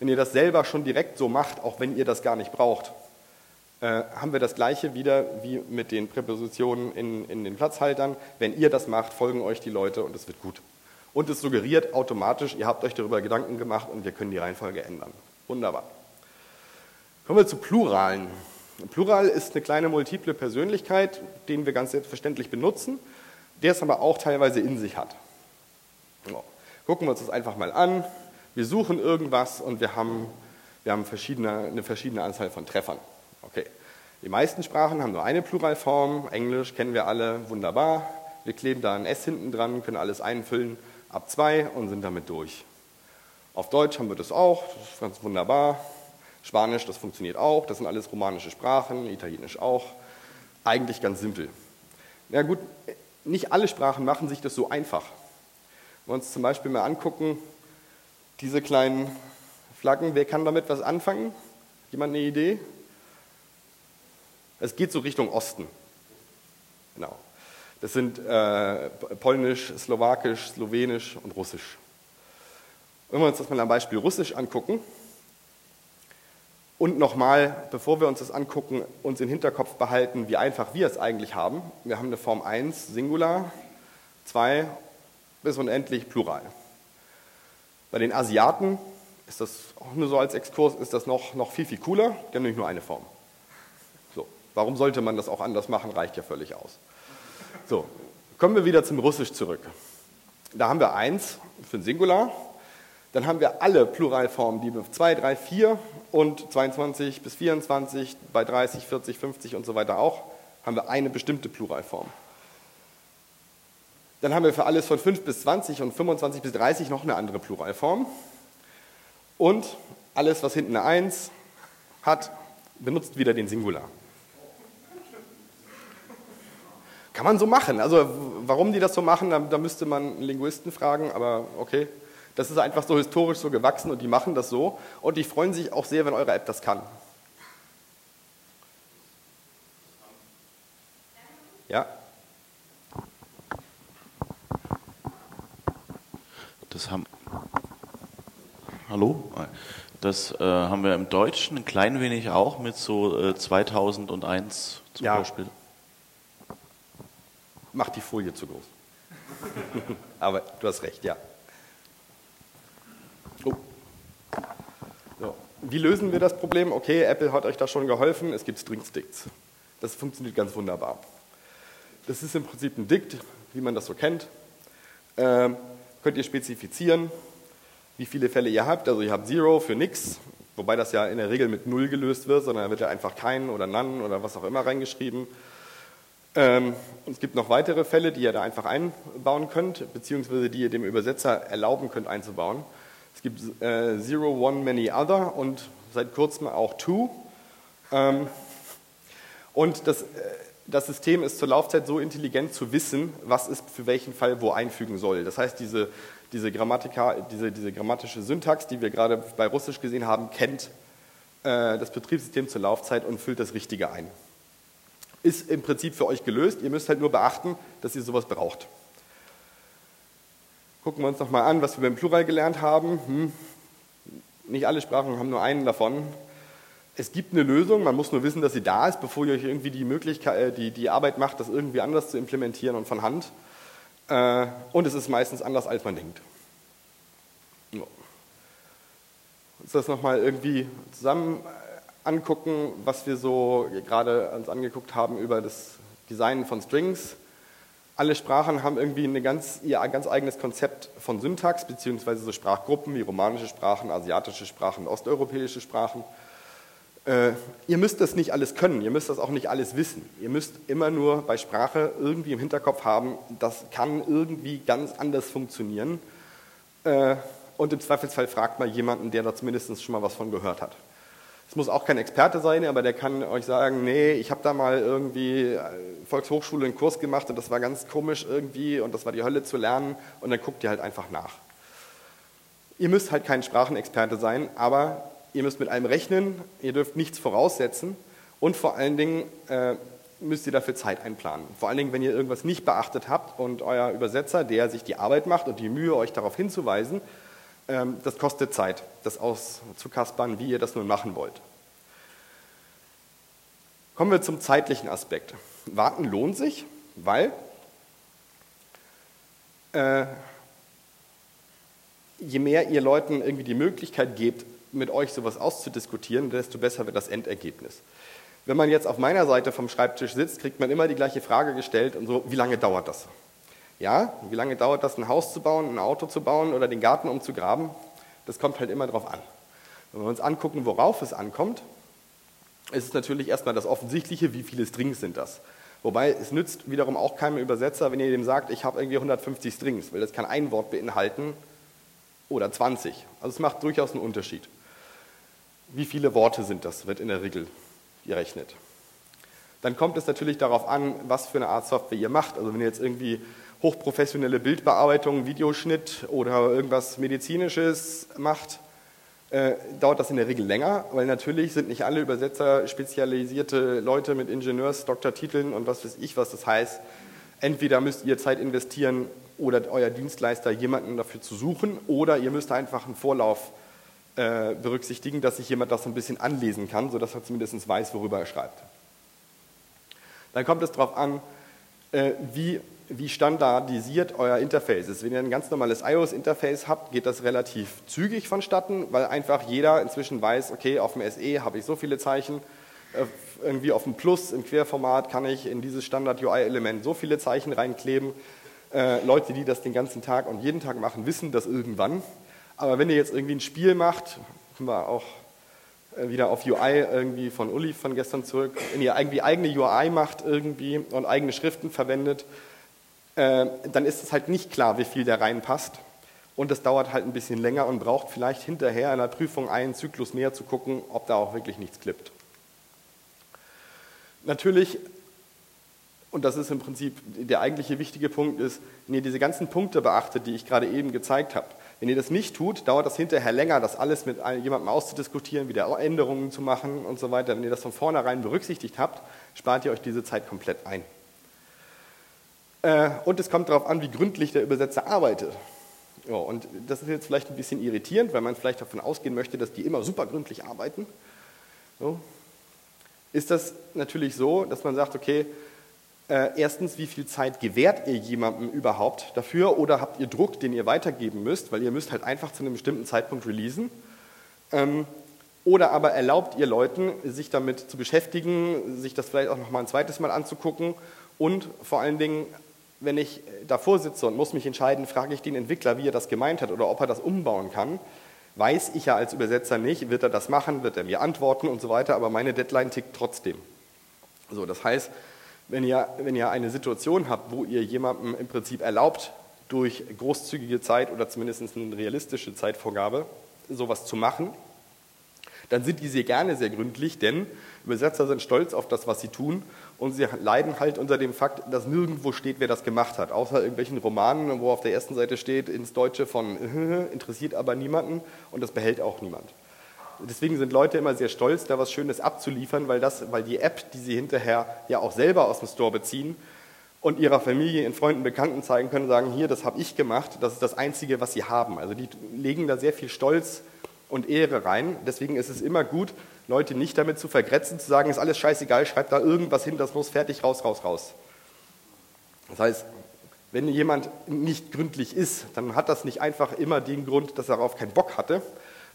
Wenn ihr das selber schon direkt so macht, auch wenn ihr das gar nicht braucht, äh, haben wir das gleiche wieder wie mit den Präpositionen in, in den Platzhaltern. Wenn ihr das macht, folgen euch die Leute und es wird gut. Und es suggeriert automatisch, ihr habt euch darüber Gedanken gemacht und wir können die Reihenfolge ändern. Wunderbar. Kommen wir zu Pluralen. Plural ist eine kleine multiple Persönlichkeit, den wir ganz selbstverständlich benutzen, der es aber auch teilweise in sich hat. So. Gucken wir uns das einfach mal an. Wir suchen irgendwas und wir haben, wir haben verschiedene, eine verschiedene Anzahl von Treffern. Okay. Die meisten Sprachen haben nur eine Pluralform. Englisch kennen wir alle, wunderbar. Wir kleben da ein S hinten dran, können alles einfüllen, ab zwei und sind damit durch. Auf Deutsch haben wir das auch, das ist ganz wunderbar. Spanisch, das funktioniert auch, das sind alles romanische Sprachen, Italienisch auch. Eigentlich ganz simpel. Na gut, nicht alle Sprachen machen sich das so einfach. Wenn wir uns zum Beispiel mal angucken, diese kleinen Flaggen, wer kann damit was anfangen? Jemand eine Idee? Es geht so Richtung Osten. Genau. Das sind äh, Polnisch, Slowakisch, Slowenisch und Russisch. Wenn wir uns das mal am Beispiel Russisch angucken und nochmal, bevor wir uns das angucken, uns im Hinterkopf behalten, wie einfach wir es eigentlich haben. Wir haben eine Form 1 Singular, 2 bis unendlich Plural. Bei den Asiaten ist das auch nur so als Exkurs, ist das noch, noch viel, viel cooler. Die haben nämlich nur eine Form. Warum sollte man das auch anders machen? Reicht ja völlig aus. So, kommen wir wieder zum Russisch zurück. Da haben wir eins für ein Singular. Dann haben wir alle Pluralformen, die 2, 3, 4 und 22 bis 24, bei 30, 40, 50 und so weiter auch, haben wir eine bestimmte Pluralform. Dann haben wir für alles von 5 bis 20 und 25 bis 30 noch eine andere Pluralform. Und alles, was hinten eine 1 hat, benutzt wieder den Singular. Kann man so machen. Also warum die das so machen, da, da müsste man Linguisten fragen, aber okay. Das ist einfach so historisch so gewachsen und die machen das so. Und die freuen sich auch sehr, wenn eure App das kann. Ja? Das haben. Hallo? Das äh, haben wir im Deutschen ein klein wenig auch mit so äh, 2001 zum ja. Beispiel macht die Folie zu groß. Aber du hast recht, ja. Oh. So. Wie lösen wir das Problem? Okay, Apple hat euch da schon geholfen, es gibt String-Sticks. Das funktioniert ganz wunderbar. Das ist im Prinzip ein Dict, wie man das so kennt. Ähm, könnt ihr spezifizieren, wie viele Fälle ihr habt. Also ihr habt Zero für nix, wobei das ja in der Regel mit Null gelöst wird, sondern da wird ja einfach kein oder None oder was auch immer reingeschrieben. Ähm, es gibt noch weitere Fälle, die ihr da einfach einbauen könnt, beziehungsweise die ihr dem Übersetzer erlauben könnt einzubauen. Es gibt äh, Zero, One, Many Other und seit kurzem auch Two. Ähm, und das, äh, das System ist zur Laufzeit so intelligent zu wissen, was es für welchen Fall wo einfügen soll. Das heißt, diese, diese, Grammatika, diese, diese grammatische Syntax, die wir gerade bei Russisch gesehen haben, kennt äh, das Betriebssystem zur Laufzeit und füllt das Richtige ein. Ist im Prinzip für euch gelöst. Ihr müsst halt nur beachten, dass ihr sowas braucht. Gucken wir uns nochmal an, was wir beim Plural gelernt haben. Hm. Nicht alle Sprachen haben nur einen davon. Es gibt eine Lösung, man muss nur wissen, dass sie da ist, bevor ihr euch irgendwie die Möglichkeit, äh, die, die Arbeit macht, das irgendwie anders zu implementieren und von Hand. Äh, und es ist meistens anders, als man denkt. Uns das nochmal irgendwie zusammen äh, angucken, was wir so gerade uns angeguckt haben über das Design von Strings. Alle Sprachen haben irgendwie ganz, ihr ganz eigenes Konzept von Syntax, beziehungsweise so Sprachgruppen wie romanische Sprachen, asiatische Sprachen, osteuropäische Sprachen. Äh, ihr müsst das nicht alles können, ihr müsst das auch nicht alles wissen. Ihr müsst immer nur bei Sprache irgendwie im Hinterkopf haben, das kann irgendwie ganz anders funktionieren. Äh, und im Zweifelsfall fragt mal jemanden, der da zumindest schon mal was von gehört hat. Es muss auch kein Experte sein, aber der kann euch sagen, nee, ich habe da mal irgendwie äh, Volkshochschule einen Kurs gemacht und das war ganz komisch irgendwie und das war die Hölle zu lernen und dann guckt ihr halt einfach nach. Ihr müsst halt kein Sprachenexperte sein, aber ihr müsst mit allem rechnen, ihr dürft nichts voraussetzen und vor allen Dingen äh, müsst ihr dafür Zeit einplanen. Vor allen Dingen, wenn ihr irgendwas nicht beachtet habt und euer Übersetzer, der sich die Arbeit macht und die Mühe, euch darauf hinzuweisen, das kostet Zeit, das auszukaspern, wie ihr das nun machen wollt. Kommen wir zum zeitlichen Aspekt. Warten lohnt sich, weil äh, je mehr ihr Leuten irgendwie die Möglichkeit gebt, mit euch sowas auszudiskutieren, desto besser wird das Endergebnis. Wenn man jetzt auf meiner Seite vom Schreibtisch sitzt, kriegt man immer die gleiche Frage gestellt und so, wie lange dauert das? Ja, wie lange dauert das, ein Haus zu bauen, ein Auto zu bauen oder den Garten umzugraben? Das kommt halt immer darauf an. Wenn wir uns angucken, worauf es ankommt, ist es natürlich erstmal das Offensichtliche, wie viele Strings sind das. Wobei es nützt wiederum auch keinem Übersetzer, wenn ihr dem sagt, ich habe irgendwie 150 Strings, weil das kann ein Wort beinhalten oder 20. Also es macht durchaus einen Unterschied. Wie viele Worte sind das, wird in der Regel gerechnet. Dann kommt es natürlich darauf an, was für eine Art Software ihr macht. Also wenn ihr jetzt irgendwie hochprofessionelle Bildbearbeitung, Videoschnitt oder irgendwas Medizinisches macht, äh, dauert das in der Regel länger, weil natürlich sind nicht alle Übersetzer spezialisierte Leute mit Ingenieurs, Doktortiteln und was weiß ich, was das heißt. Entweder müsst ihr Zeit investieren oder euer Dienstleister jemanden dafür zu suchen oder ihr müsst einfach einen Vorlauf äh, berücksichtigen, dass sich jemand das so ein bisschen anlesen kann, sodass er zumindest weiß, worüber er schreibt. Dann kommt es darauf an, äh, wie wie standardisiert euer Interface ist. Wenn ihr ein ganz normales iOS-Interface habt, geht das relativ zügig vonstatten, weil einfach jeder inzwischen weiß, okay, auf dem SE habe ich so viele Zeichen, äh, irgendwie auf dem Plus im Querformat kann ich in dieses Standard-UI-Element so viele Zeichen reinkleben. Äh, Leute, die das den ganzen Tag und jeden Tag machen, wissen das irgendwann. Aber wenn ihr jetzt irgendwie ein Spiel macht, können wir auch äh, wieder auf UI irgendwie von Uli von gestern zurück, wenn ihr irgendwie eigene UI macht irgendwie und eigene Schriften verwendet, äh, dann ist es halt nicht klar, wie viel da reinpasst. Und es dauert halt ein bisschen länger und braucht vielleicht hinterher in der Prüfung einen Zyklus mehr zu gucken, ob da auch wirklich nichts klippt. Natürlich, und das ist im Prinzip der eigentliche wichtige Punkt, ist, wenn ihr diese ganzen Punkte beachtet, die ich gerade eben gezeigt habe, wenn ihr das nicht tut, dauert das hinterher länger, das alles mit jemandem auszudiskutieren, wieder Änderungen zu machen und so weiter. Wenn ihr das von vornherein berücksichtigt habt, spart ihr euch diese Zeit komplett ein. Äh, und es kommt darauf an, wie gründlich der Übersetzer arbeitet. Ja, und das ist jetzt vielleicht ein bisschen irritierend, weil man vielleicht davon ausgehen möchte, dass die immer super gründlich arbeiten. So. Ist das natürlich so, dass man sagt, okay, äh, erstens, wie viel Zeit gewährt ihr jemandem überhaupt dafür oder habt ihr Druck, den ihr weitergeben müsst, weil ihr müsst halt einfach zu einem bestimmten Zeitpunkt releasen. Ähm, oder aber erlaubt ihr Leuten, sich damit zu beschäftigen, sich das vielleicht auch noch mal ein zweites Mal anzugucken und vor allen Dingen wenn ich davor sitze und muss mich entscheiden, frage ich den Entwickler, wie er das gemeint hat oder ob er das umbauen kann, weiß ich ja als Übersetzer nicht, wird er das machen, wird er mir antworten und so weiter, aber meine Deadline tickt trotzdem. So, das heißt, wenn ihr, wenn ihr eine Situation habt, wo ihr jemandem im Prinzip erlaubt, durch großzügige Zeit oder zumindest eine realistische Zeitvorgabe sowas zu machen, dann sind die sehr gerne sehr gründlich, denn Übersetzer sind stolz auf das, was sie tun und sie leiden halt unter dem Fakt, dass nirgendwo steht, wer das gemacht hat, außer irgendwelchen Romanen, wo auf der ersten Seite steht ins Deutsche von interessiert aber niemanden und das behält auch niemand. Deswegen sind Leute immer sehr stolz, da was Schönes abzuliefern, weil, das, weil die App, die sie hinterher ja auch selber aus dem Store beziehen und ihrer Familie, ihren Freunden, Bekannten zeigen können, sagen, hier, das habe ich gemacht, das ist das Einzige, was sie haben. Also die legen da sehr viel Stolz und Ehre rein. Deswegen ist es immer gut, Leute nicht damit zu vergrätzen, zu sagen, ist alles scheißegal, schreibt da irgendwas hin, das muss fertig, raus, raus, raus. Das heißt, wenn jemand nicht gründlich ist, dann hat das nicht einfach immer den Grund, dass er darauf keinen Bock hatte,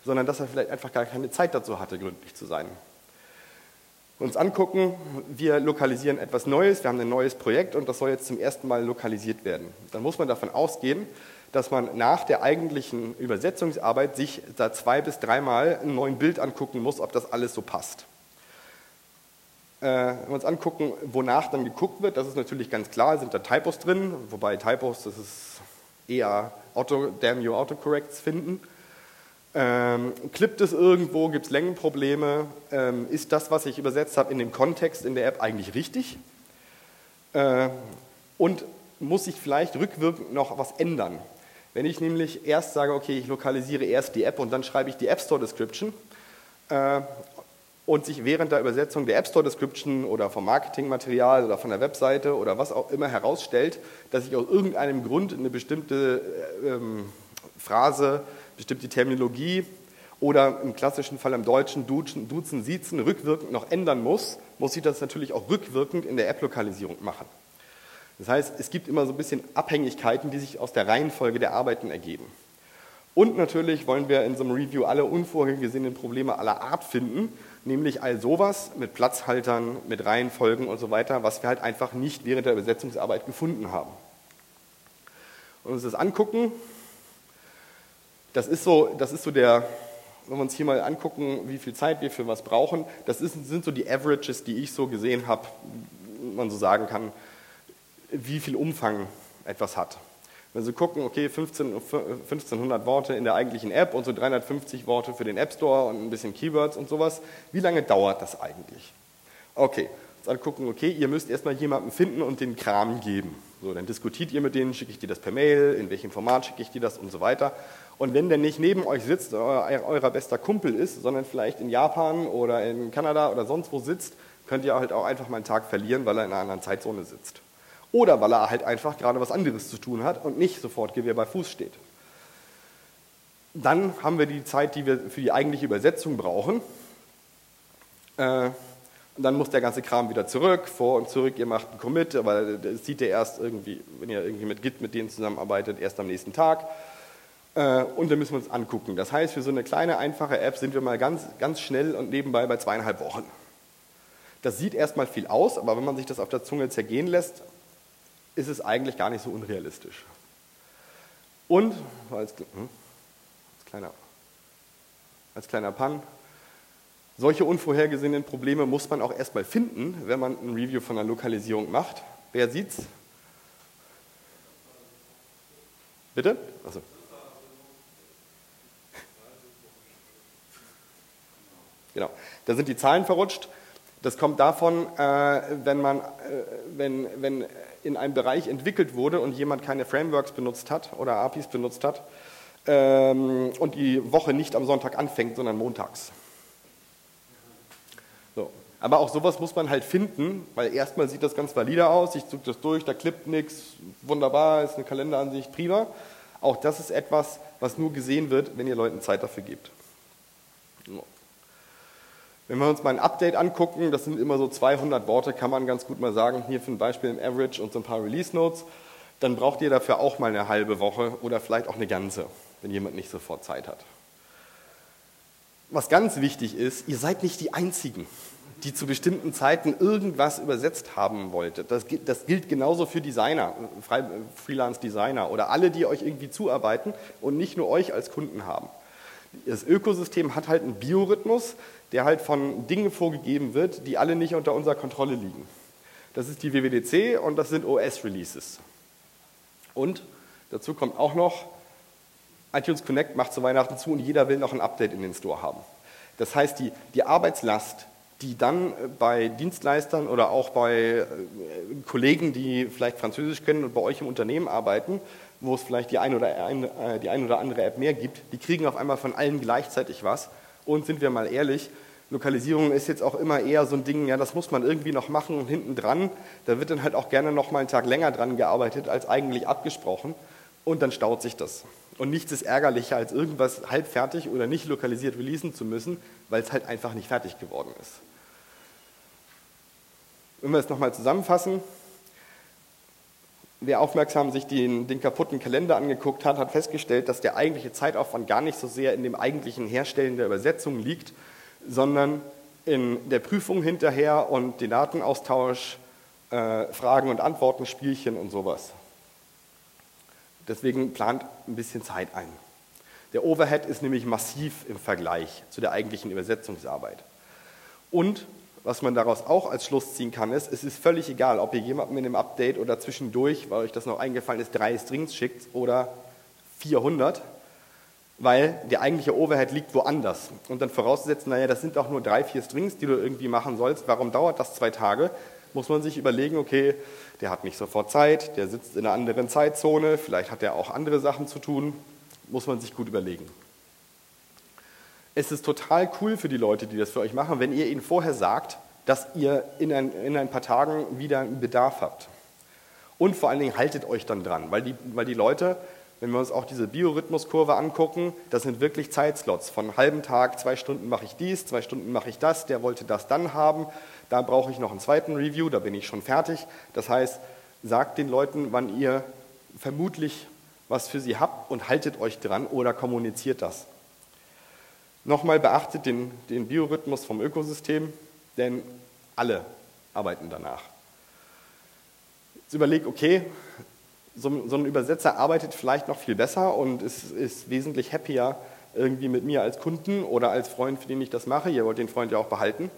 sondern dass er vielleicht einfach gar keine Zeit dazu hatte, gründlich zu sein. Uns angucken, wir lokalisieren etwas Neues, wir haben ein neues Projekt und das soll jetzt zum ersten Mal lokalisiert werden. Dann muss man davon ausgehen, dass man nach der eigentlichen Übersetzungsarbeit sich da zwei bis dreimal ein neues Bild angucken muss, ob das alles so passt. Äh, wenn wir uns angucken, wonach dann geguckt wird, das ist natürlich ganz klar, sind da Typos drin, wobei Typos, das ist eher Auto, Damn You Autocorrects finden. Ähm, klippt es irgendwo, gibt es Längenprobleme? Ähm, ist das, was ich übersetzt habe, in dem Kontext in der App eigentlich richtig? Äh, und muss ich vielleicht rückwirkend noch was ändern? Wenn ich nämlich erst sage, okay, ich lokalisiere erst die App und dann schreibe ich die App Store Description äh, und sich während der Übersetzung der App Store Description oder vom Marketingmaterial oder von der Webseite oder was auch immer herausstellt, dass ich aus irgendeinem Grund eine bestimmte äh, ähm, Phrase, bestimmte Terminologie oder im klassischen Fall im Deutschen Duzen, Duzen, Siezen rückwirkend noch ändern muss, muss ich das natürlich auch rückwirkend in der App-Lokalisierung machen. Das heißt, es gibt immer so ein bisschen Abhängigkeiten, die sich aus der Reihenfolge der Arbeiten ergeben. Und natürlich wollen wir in so einem Review alle unvorhergesehenen Probleme aller Art finden, nämlich all sowas mit Platzhaltern, mit Reihenfolgen und so weiter, was wir halt einfach nicht während der Übersetzungsarbeit gefunden haben. Und uns das angucken, das ist so, das ist so der, wenn wir uns hier mal angucken, wie viel Zeit wir für was brauchen, das ist, sind so die Averages, die ich so gesehen habe, man so sagen kann, wie viel Umfang etwas hat. Wenn Sie gucken, okay, 15, 1500 Worte in der eigentlichen App und so 350 Worte für den App Store und ein bisschen Keywords und sowas, wie lange dauert das eigentlich? Okay, dann gucken, okay, ihr müsst erstmal jemanden finden und den Kram geben. So, dann diskutiert ihr mit denen, schicke ich dir das per Mail, in welchem Format schicke ich dir das und so weiter. Und wenn der nicht neben euch sitzt, euer, euer bester Kumpel ist, sondern vielleicht in Japan oder in Kanada oder sonst wo sitzt, könnt ihr halt auch einfach mal einen Tag verlieren, weil er in einer anderen Zeitzone sitzt. Oder weil er halt einfach gerade was anderes zu tun hat und nicht sofort Gewehr bei Fuß steht. Dann haben wir die Zeit, die wir für die eigentliche Übersetzung brauchen. Äh, und dann muss der ganze Kram wieder zurück, vor und zurück. Ihr macht einen Commit, aber das sieht ihr erst irgendwie, wenn ihr irgendwie mit Git mit denen zusammenarbeitet, erst am nächsten Tag. Äh, und dann müssen wir uns angucken. Das heißt, für so eine kleine, einfache App sind wir mal ganz, ganz schnell und nebenbei bei zweieinhalb Wochen. Das sieht erstmal viel aus, aber wenn man sich das auf der Zunge zergehen lässt, ist es eigentlich gar nicht so unrealistisch. Und, als, hm, als, kleiner, als kleiner Pan, solche unvorhergesehenen Probleme muss man auch erstmal finden, wenn man ein Review von einer Lokalisierung macht. Wer sieht's? Bitte? Achso. Genau. Da sind die Zahlen verrutscht. Das kommt davon, äh, wenn, man, äh, wenn, wenn in einem Bereich entwickelt wurde und jemand keine Frameworks benutzt hat oder APIs benutzt hat ähm, und die Woche nicht am Sonntag anfängt, sondern montags. So. Aber auch sowas muss man halt finden, weil erstmal sieht das ganz valide aus, ich zog das durch, da klippt nichts, wunderbar, ist eine Kalenderansicht, prima. Auch das ist etwas, was nur gesehen wird, wenn ihr Leuten Zeit dafür gebt. So. Wenn wir uns mal ein Update angucken, das sind immer so 200 Worte, kann man ganz gut mal sagen, hier für ein Beispiel im Average und so ein paar Release Notes, dann braucht ihr dafür auch mal eine halbe Woche oder vielleicht auch eine ganze, wenn jemand nicht sofort Zeit hat. Was ganz wichtig ist, ihr seid nicht die Einzigen, die zu bestimmten Zeiten irgendwas übersetzt haben wolltet. Das, das gilt genauso für Designer, Freelance-Designer oder alle, die euch irgendwie zuarbeiten und nicht nur euch als Kunden haben. Das Ökosystem hat halt einen Biorhythmus, der halt von Dingen vorgegeben wird, die alle nicht unter unserer Kontrolle liegen. Das ist die WWDC und das sind OS-Releases. Und Dazu kommt auch noch, iTunes Connect macht zu Weihnachten zu und jeder will noch ein Update in den Store haben. Das heißt, die, die Arbeitslast, die dann bei Dienstleistern oder auch bei äh, Kollegen, die vielleicht Französisch kennen und bei euch im Unternehmen arbeiten, wo es vielleicht die ein oder, ein, äh, die ein oder andere App mehr gibt, die kriegen auf einmal von allen gleichzeitig was. Und sind wir mal ehrlich, Lokalisierung ist jetzt auch immer eher so ein Ding, ja, das muss man irgendwie noch machen und hinten dran, da wird dann halt auch gerne noch mal einen Tag länger dran gearbeitet als eigentlich abgesprochen und dann staut sich das. Und nichts ist ärgerlicher, als irgendwas halbfertig oder nicht lokalisiert releasen zu müssen, weil es halt einfach nicht fertig geworden ist. Wenn wir es nochmal zusammenfassen, wer aufmerksam sich den, den, kaputten Kalender angeguckt hat, hat festgestellt, dass der eigentliche Zeitaufwand gar nicht so sehr in dem eigentlichen Herstellen der Übersetzung liegt, sondern in der Prüfung hinterher und den Datenaustausch, äh, Fragen und Antworten, Spielchen und sowas. Deswegen plant ein bisschen Zeit ein. Der Overhead ist nämlich massiv im Vergleich zu der eigentlichen Übersetzungsarbeit. Und was man daraus auch als Schluss ziehen kann, ist, es ist völlig egal, ob ihr jemandem in einem Update oder zwischendurch, weil euch das noch eingefallen ist, drei Strings schickt oder 400 weil der eigentliche Overhead liegt woanders. Und dann vorauszusetzen, naja, das sind doch nur drei, vier Strings, die du irgendwie machen sollst, warum dauert das zwei Tage? Muss man sich überlegen, okay, der hat nicht sofort Zeit, der sitzt in einer anderen Zeitzone, vielleicht hat er auch andere Sachen zu tun, muss man sich gut überlegen. Es ist total cool für die Leute, die das für euch machen, wenn ihr ihnen vorher sagt, dass ihr in ein, in ein paar Tagen wieder einen Bedarf habt. Und vor allen Dingen haltet euch dann dran, weil die, weil die Leute wenn wir uns auch diese Biorhythmuskurve angucken, das sind wirklich Zeitslots. Von halben Tag, zwei Stunden mache ich dies, zwei Stunden mache ich das, der wollte das dann haben, da brauche ich noch einen zweiten Review, da bin ich schon fertig. Das heißt, sagt den Leuten, wann ihr vermutlich was für sie habt und haltet euch dran oder kommuniziert das. Nochmal beachtet den, den Biorhythmus vom Ökosystem, denn alle arbeiten danach. Jetzt überleg, okay, so, so, ein Übersetzer arbeitet vielleicht noch viel besser und ist, ist, wesentlich happier irgendwie mit mir als Kunden oder als Freund, für den ich das mache. Ihr wollt den Freund ja auch behalten.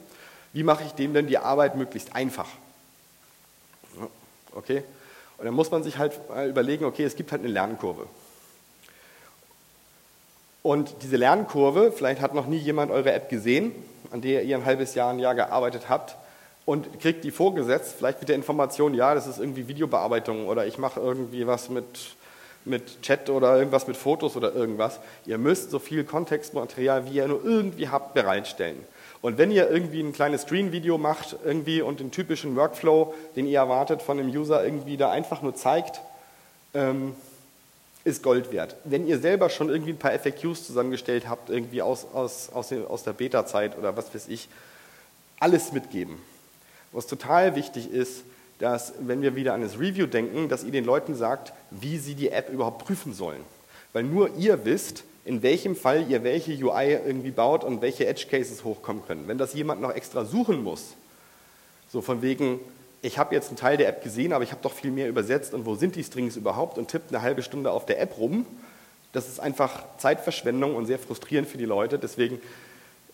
Wie mache ich dem denn die Arbeit möglichst einfach? Okay? Und dann muss man sich halt überlegen, okay, es gibt halt eine Lernkurve. Und diese Lernkurve, vielleicht hat noch nie jemand eure App gesehen, an der ihr ein halbes Jahr, ein Jahr gearbeitet habt, und kriegt die vorgesetzt, vielleicht mit der Information, ja, das ist irgendwie Videobearbeitung oder ich mache irgendwie was mit, mit Chat oder irgendwas mit Fotos oder irgendwas. Ihr müsst so viel Kontextmaterial, wie ihr nur irgendwie habt, bereitstellen. Und wenn ihr irgendwie ein kleines Screen-Video macht irgendwie und den typischen Workflow, den ihr erwartet von dem User, irgendwie da einfach nur zeigt, ähm, ist Gold wert. Wenn ihr selber schon irgendwie ein paar FAQs zusammengestellt habt, irgendwie aus, aus, aus, aus der Beta-Zeit oder was weiß ich, alles mitgeben. Was total wichtig ist, dass, wenn wir wieder an das Review denken, dass ihr den Leuten sagt, wie sie die App überhaupt prüfen sollen. Weil nur ihr wisst, in welchem Fall ihr welche UI irgendwie baut und welche Edge Cases hochkommen können. Wenn das jemand noch extra suchen muss, so von wegen, ich habe jetzt einen Teil der App gesehen, aber ich habe doch viel mehr übersetzt und wo sind die Strings überhaupt und tippt eine halbe Stunde auf der App rum, das ist einfach Zeitverschwendung und sehr frustrierend für die Leute. Deswegen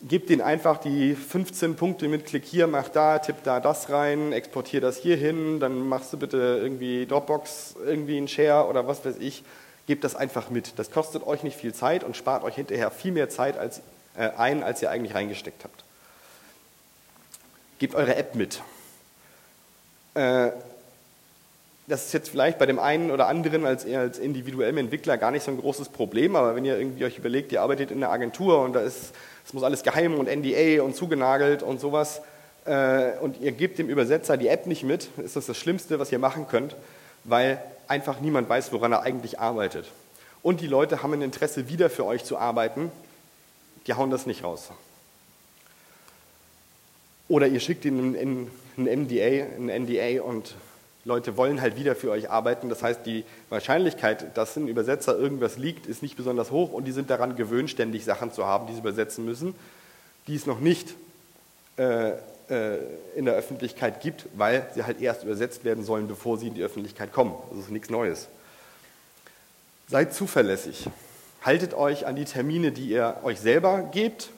Gib denen einfach die 15 Punkte mit, klick hier, mach da, tipp da das rein, exportier das hier hin, dann machst du bitte irgendwie Dropbox, irgendwie ein Share oder was weiß ich. Gebt das einfach mit. Das kostet euch nicht viel Zeit und spart euch hinterher viel mehr Zeit als, äh, ein, als ihr eigentlich reingesteckt habt. Gebt eure App mit. Äh, das ist jetzt vielleicht bei dem einen oder anderen als, als individuellem Entwickler gar nicht so ein großes Problem, aber wenn ihr irgendwie euch überlegt, ihr arbeitet in einer Agentur und da ist es muss alles geheim und NDA und zugenagelt und sowas. Äh, und ihr gebt dem Übersetzer die App nicht mit, ist das das Schlimmste, was ihr machen könnt, weil einfach niemand weiß, woran er eigentlich arbeitet. Und die Leute haben ein Interesse, wieder für euch zu arbeiten, die hauen das nicht raus. Oder ihr schickt ihnen ein NDA, ein NDA und Leute wollen halt wieder für euch arbeiten. Das heißt, die Wahrscheinlichkeit, dass ein Übersetzer irgendwas liegt, ist nicht besonders hoch und die sind daran gewöhnt, ständig Sachen zu haben, die sie übersetzen müssen, die es noch nicht äh, äh, in der Öffentlichkeit gibt, weil sie halt erst übersetzt werden sollen, bevor sie in die Öffentlichkeit kommen. Das ist nichts Neues. Seid zuverlässig. Haltet euch an die Termine, die ihr euch selber gebt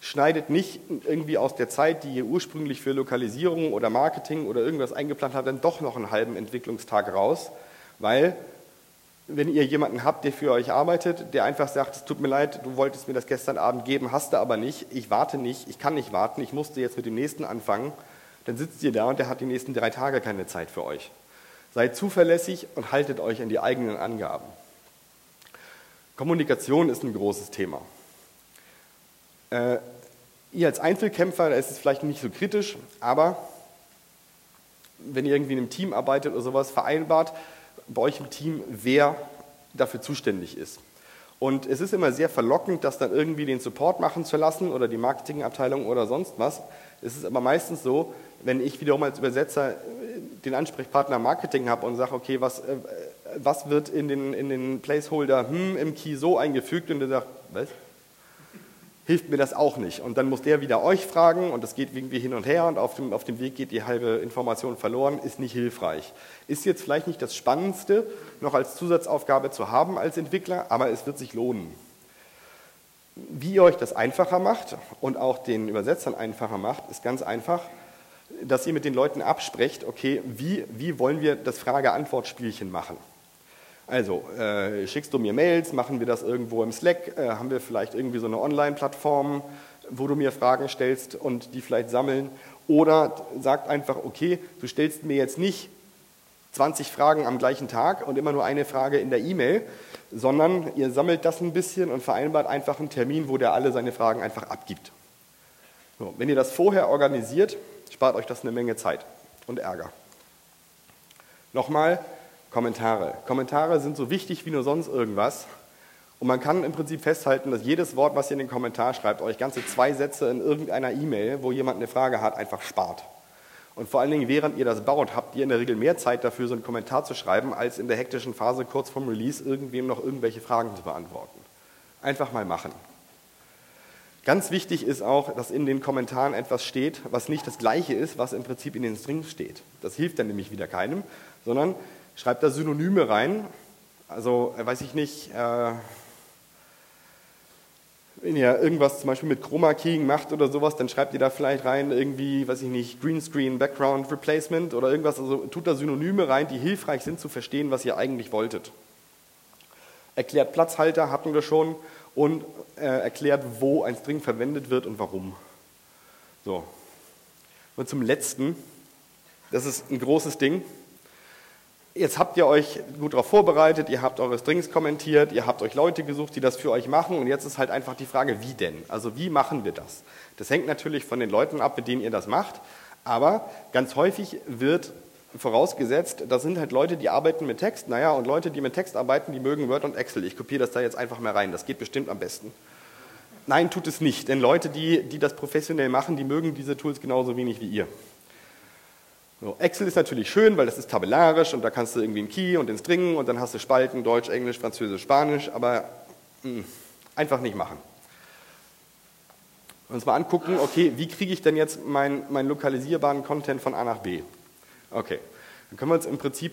schneidet nicht irgendwie aus der Zeit, die ihr ursprünglich für Lokalisierung oder Marketing oder irgendwas eingeplant habt, dann doch noch einen halben Entwicklungstag raus, weil wenn ihr jemanden habt, der für euch arbeitet, der einfach sagt, es tut mir leid, du wolltest mir das gestern Abend geben, hast du aber nicht, ich warte nicht, ich kann nicht warten, ich musste jetzt mit dem nächsten anfangen, dann sitzt ihr da und der hat die nächsten drei Tage keine Zeit für euch. Seid zuverlässig und haltet euch an die eigenen Angaben. Kommunikation ist ein großes Thema. Äh, ihr als Einzelkämpfer, da ist es vielleicht nicht so kritisch, aber wenn ihr irgendwie in einem Team arbeitet oder sowas, vereinbart bei euch im Team, wer dafür zuständig ist. Und es ist immer sehr verlockend, das dann irgendwie den Support machen zu lassen oder die Marketingabteilung oder sonst was. Es ist aber meistens so, wenn ich wiederum als Übersetzer den Ansprechpartner Marketing habe und sage, okay, was, äh, was wird in den, in den Placeholder hm, im Key so eingefügt und der sagt, was? Hilft mir das auch nicht. Und dann muss der wieder euch fragen und das geht irgendwie hin und her und auf dem, auf dem Weg geht die halbe Information verloren, ist nicht hilfreich. Ist jetzt vielleicht nicht das Spannendste, noch als Zusatzaufgabe zu haben als Entwickler, aber es wird sich lohnen. Wie ihr euch das einfacher macht und auch den Übersetzern einfacher macht, ist ganz einfach, dass ihr mit den Leuten absprecht, okay, wie, wie wollen wir das Frage-Antwort-Spielchen machen? Also, äh, schickst du mir Mails, machen wir das irgendwo im Slack, äh, haben wir vielleicht irgendwie so eine Online-Plattform, wo du mir Fragen stellst und die vielleicht sammeln. Oder sagt einfach, okay, du stellst mir jetzt nicht 20 Fragen am gleichen Tag und immer nur eine Frage in der E-Mail, sondern ihr sammelt das ein bisschen und vereinbart einfach einen Termin, wo der alle seine Fragen einfach abgibt. So, wenn ihr das vorher organisiert, spart euch das eine Menge Zeit und Ärger. Nochmal, Kommentare. Kommentare sind so wichtig wie nur sonst irgendwas. Und man kann im Prinzip festhalten, dass jedes Wort, was ihr in den Kommentar schreibt, euch ganze zwei Sätze in irgendeiner E-Mail, wo jemand eine Frage hat, einfach spart. Und vor allen Dingen, während ihr das baut, habt ihr in der Regel mehr Zeit dafür, so einen Kommentar zu schreiben, als in der hektischen Phase kurz vorm Release irgendwem noch irgendwelche Fragen zu beantworten. Einfach mal machen. Ganz wichtig ist auch, dass in den Kommentaren etwas steht, was nicht das gleiche ist, was im Prinzip in den Strings steht. Das hilft dann nämlich wieder keinem, sondern schreibt da Synonyme rein. Also, äh, weiß ich nicht, äh, wenn ihr irgendwas zum Beispiel mit Chroma Keying macht oder sowas, dann schreibt ihr da vielleicht rein irgendwie, weiß ich nicht, Greenscreen Background Replacement oder irgendwas. Also tut da Synonyme rein, die hilfreich sind zu verstehen, was ihr eigentlich wolltet. Erklärt Platzhalter, hatten wir schon, und äh, erklärt, wo ein String verwendet wird und warum. So. Und zum letzten, das ist ein großes Ding. Jetzt habt ihr euch gut darauf vorbereitet, ihr habt eure Strings kommentiert, ihr habt euch Leute gesucht, die das für euch machen und jetzt ist halt einfach die Frage, wie denn? Also wie machen wir das? Das hängt natürlich von den Leuten ab, mit denen ihr das macht, aber ganz häufig wird vorausgesetzt, das sind halt Leute, die arbeiten mit Text, naja, und Leute, die mit Text arbeiten, die mögen Word und Excel. Ich kopiere das da jetzt einfach mal rein, das geht bestimmt am besten. Nein, tut es nicht, denn Leute, die, die das professionell machen, die mögen diese Tools genauso wenig wie ihr. So, Excel ist natürlich schön, weil das ist tabellarisch und da kannst du irgendwie einen Key und den String und dann hast du Spalten, Deutsch, Englisch, Französisch, Spanisch, aber mh, hm, einfach nicht machen. Uns mal angucken, okay, wie kriege ich denn jetzt meinen mein lokalisierbaren Content von A nach B? Okay, dann können wir uns im Prinzip